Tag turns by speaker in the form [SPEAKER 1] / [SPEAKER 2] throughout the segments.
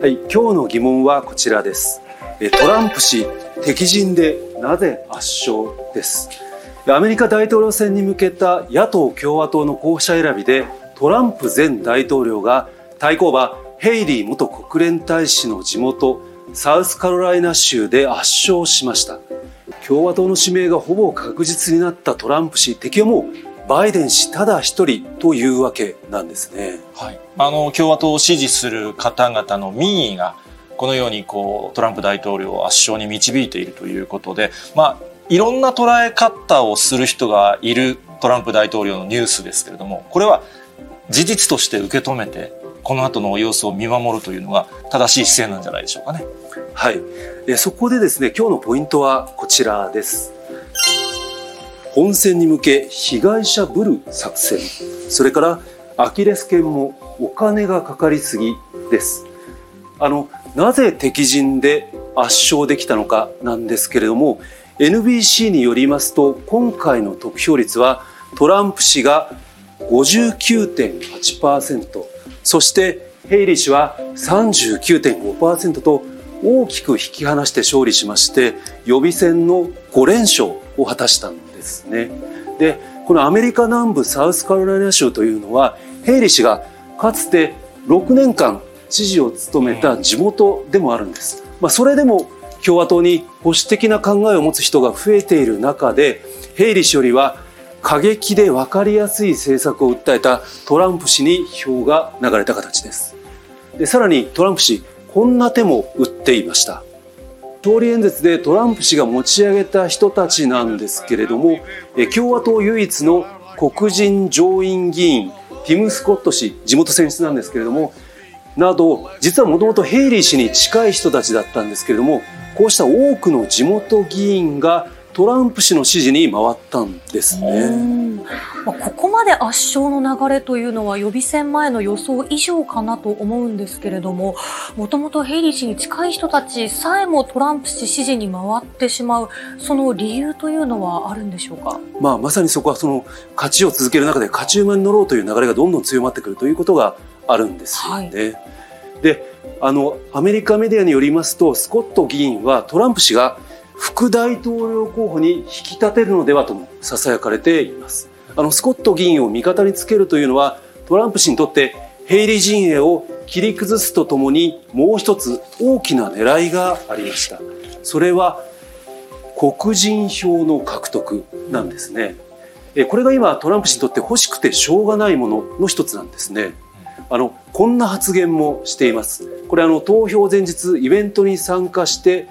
[SPEAKER 1] はい、今日の疑問はこちらです。トランプ氏、敵陣でなぜ圧勝です。アメリカ大統領選に向けた野党・共和党の候補者選びでトランプ前大統領が対抗馬ヘイリー元国連大使の地元サウスカロライナ州で圧勝しました共和党の指名がほぼ確実になったトランプ氏敵はもうバイデン氏ただ一人というわけなんですね、
[SPEAKER 2] はい、あの共和党を支持する方々の民意がこのようにこうトランプ大統領を圧勝に導いているということで、まあ、いろんな捉え方をする人がいるトランプ大統領のニュースですけれどもこれは事実として受け止めてこの後の様子を見守るというのが正しい姿勢なんじゃないでしょうかね。
[SPEAKER 1] はい。でそこでですね今日のポイントはこちらです。本選に向け被害者ぶる作戦。それからアキレス腱もお金がかかりすぎです。あのなぜ敵陣で圧勝できたのかなんですけれども NBC によりますと今回の得票率はトランプ氏が59.8%そしてヘイリー氏は39.5%と大きく引き離して勝利しまして予備選の5連勝を果たしたんです。ね。でこのアメリカ南部サウスカロライナ州というのはヘイリー氏がかつて6年間知事を務めた地元でもあるんです。まあ、それでも共和党に保守的な考えを持つ人が増えている中でヘイリー氏よりは過激で分かりやすい政策を訴えたトランプ氏に票が流れた形ですでさらにトランプ氏こんな手も打っていました通り演説でトランプ氏が持ち上げた人たちなんですけれども共和党唯一の黒人上院議員ティム・スコット氏地元選出なんですけれどもなど実はもともとヘイリー氏に近い人たちだったんですけれどもこうした多くの地元議員がトランプ氏の支持に回ったんですね。
[SPEAKER 3] まあ、ここまで圧勝の流れというのは予備選前の予想以上かなと思うんですけれども、もともとヘイリー氏に近い人たちさえもトランプ氏支持に回ってしまう、その理由というのはあるんでしょうか？
[SPEAKER 1] まあ、まさにそこはその勝ちを続ける中で勝ち馬に乗ろうという流れがどんどん強まってくるということがあるんですよね。はい、で、あのアメリカメディアによりますとスコット議員はトランプ氏が副大統領候補に引き立てるのではとも囁かれています。あのスコット議員を味方につけるというのはトランプ氏にとってヘイリー陣営を切り崩すとともにもう一つ大きな狙いがありました。それは黒人票の獲得なんですね。これが今トランプ氏にとって欲しくてしょうがないものの一つなんですね。あのこんな発言もしています。これあの投票前日イベントに参加して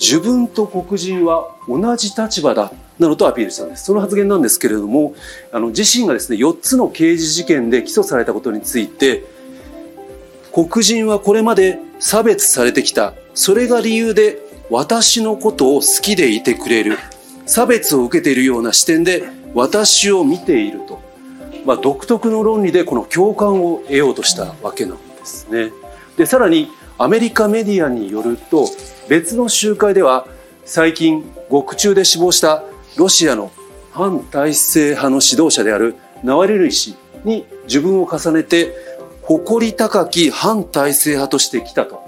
[SPEAKER 1] 自分と黒人は同じ立場だなどとアピールしたんです。その発言なんですけれどもあの自身がですね4つの刑事事件で起訴されたことについて黒人はこれまで差別されてきた。それが理由で私のことを好きでいてくれる。差別を受けているような視点で私を見ていると。まあ、独特の論理でこの共感を得ようとしたわけなんですね。でさらにアメリカメディアによると別の集会では最近獄中で死亡したロシアの反体制派の指導者であるナワリヌイ氏に自分を重ねて誇り高き反体制派としてきたと、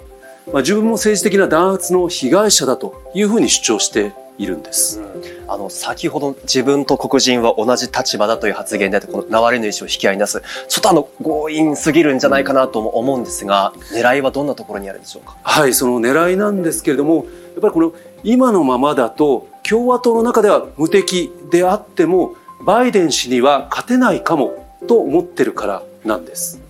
[SPEAKER 1] まあ、自分も政治的な弾圧の被害者だというふうに主張しているんです。うん
[SPEAKER 4] あの先ほど自分と黒人は同じ立場だという発言でこのナワリヌイ氏を引き合いに出すちょっとあの強引すぎるんじゃないかなと思うんですが狙いはどんなところにあるんでしょうか？
[SPEAKER 1] はいその狙いなんですけれどもやっぱりこの今のままだと共和党の中では無敵であってもバイデン氏には勝てないかもと思ってるからなんです。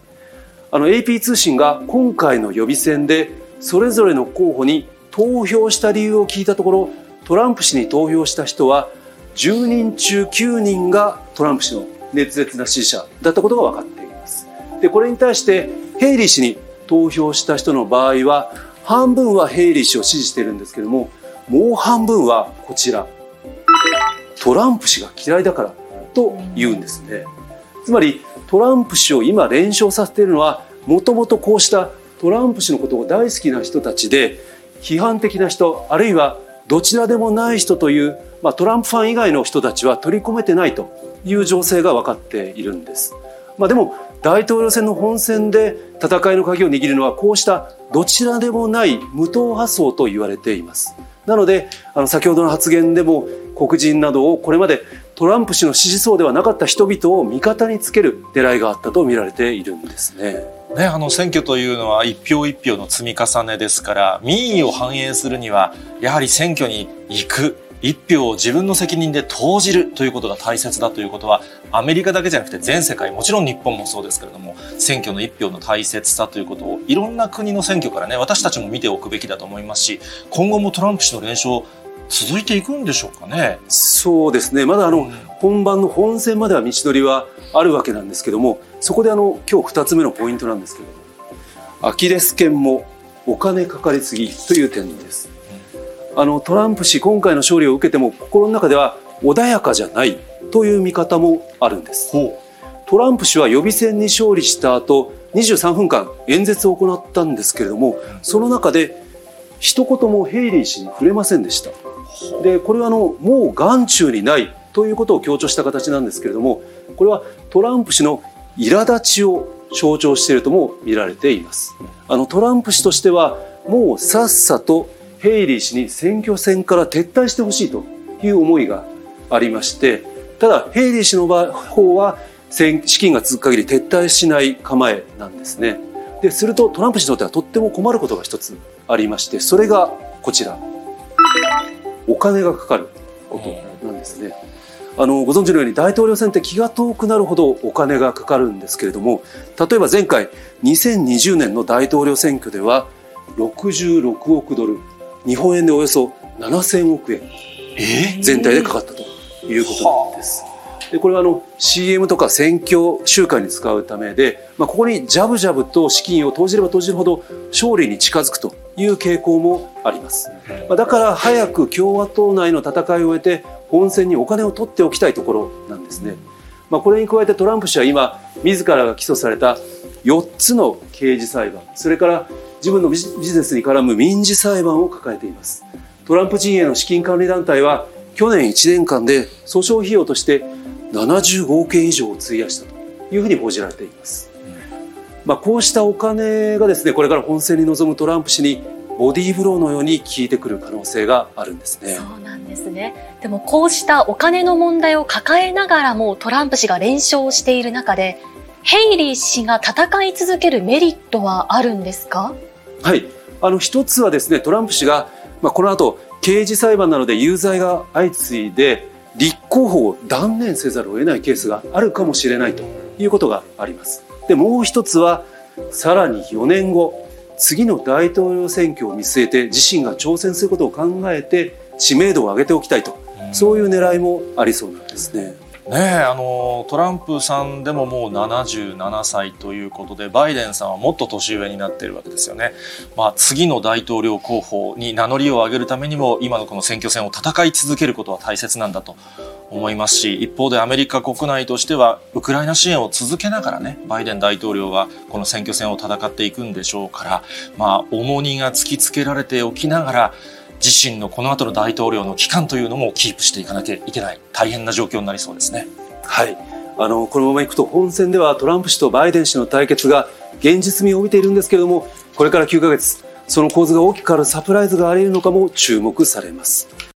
[SPEAKER 1] あの AP 通信が今回の予備選でそれぞれの候補に投票した理由を聞いたところトランプ氏に投票した人は10人中9人がトランプ氏の熱烈な支持者だったことが分かっています。で、これに対してヘイリー氏に投票した人の場合は半分はヘイリー氏を支持しているんですけどももう半分はこちらトランプ氏が嫌いだからと言うんですね。つまりトランプ氏を今連勝させているのはもともとこうしたトランプ氏のことを大好きな人たちで批判的な人あるいはどちらでもない人という、まあ、トランプファン以外の人たちは取り込めてないという情勢が分かっているんです。まあ、でも大統領選の本選で戦いの鍵を握るのはこうしたどちらでもない無党派層と言われています。なので、あの先ほどの発言でも黒人などをこれまでトランプ氏の支持層ではなかった人々を味方につける狙いがあったと見られているんですね。
[SPEAKER 2] ね、あの選挙というのは一票一票の積み重ねですから民意を反映するにはやはり選挙に行く一票を自分の責任で投じるということが大切だということはアメリカだけじゃなくて全世界もちろん日本もそうですけれども選挙の一票の大切さということをいろんな国の選挙からね私たちも見ておくべきだと思いますし今後もトランプ氏の連勝続いていくんでしょうかね。
[SPEAKER 1] そうですね。まだあの、うん、本番の本戦までは道のりはあるわけなんですけどもそこであの今日2つ目のポイントなんですけどもアキレス腱もお金かかりすぎという点です、うん、あのトランプ氏今回の勝利を受けても心の中では穏やかじゃないという見方もあるんです。トランプ氏は予備選に勝利した後23分間演説を行ったんですけれどもその中で一言もヘイリー氏に触れませんでしたでこれはあのもう眼中にないということを強調した形なんですけれどもこれはトランプ氏の苛立ちを象徴しているとも見られています。あのトランプ氏としてはもうさっさとヘイリー氏に選挙戦から撤退してほしいという思いがありましてただヘイリー氏の方は資金が続く限り撤退しない構えなんですね。でするとトランプ氏にとってはとっても困ることが一つありましてそれがこちら。お金がかかることなんですね。あのご存知のように大統領選って気が遠くなるほどお金がかかるんですけれども例えば前回2020年の大統領選挙では66億ドル日本円でおよそ7000億円全体でかかったということなんです。でこれはあの CM とか選挙週間に使うためで、まあ、ここにジャブジャブと資金を投じれば投じるほど勝利に近づくという傾向もあります。まあ、だから早く共和党内の戦いを終えて本選にお金を取っておきたいところなんですね。まあ、これに加えてトランプ氏は今自らが起訴された4つの刑事裁判それから自分のビジネスに絡む民事裁判を抱えていますトランプ陣営の資金管理団体は去年1年間で訴訟費用として75億円以上を費やしたというふうに報じられています。まあ、こうしたお金がですねこれから本選に臨むトランプ氏にボディーブローのように効いてくる可能性があるんですね。
[SPEAKER 3] そうなんですね。でもこうしたお金の問題を抱えながらもトランプ氏が連勝している中で、ヘイリー氏が戦い続けるメリットはあるんですか？
[SPEAKER 1] はい。あの一つはですね、トランプ氏が、まあ、この後刑事裁判などで有罪が相次いで、立候補を断念せざるを得ないケースがあるかもしれないということがあります。でもう一つはさらに4年後次の大統領選挙を見据えて自身が挑戦することを考えて知名度を上げておきたいと、そういう狙いもありそうなんですね。
[SPEAKER 2] ねあのトランプさんでももう77歳ということでバイデンさんはもっと年上になっているわけですよね。まあ、次の大統領候補に名乗りを上げるためにも今のこの選挙戦を戦い続けることは大切なんだと思いますし一方でアメリカ国内としてはウクライナ支援を続けながらねバイデン大統領はこの選挙戦を戦っていくんでしょうから、まあ、重荷が突きつけられておきながら自身のこの後の大統領の期間というのもキープしていかなきゃいけない大変な状況になりそうですね。
[SPEAKER 1] はいあのこのままいくと本選ではトランプ氏とバイデン氏の対決が現実味を帯びているんですけれどもこれから9ヶ月その構図が大きく変わるサプライズがあり得るのかも注目されます。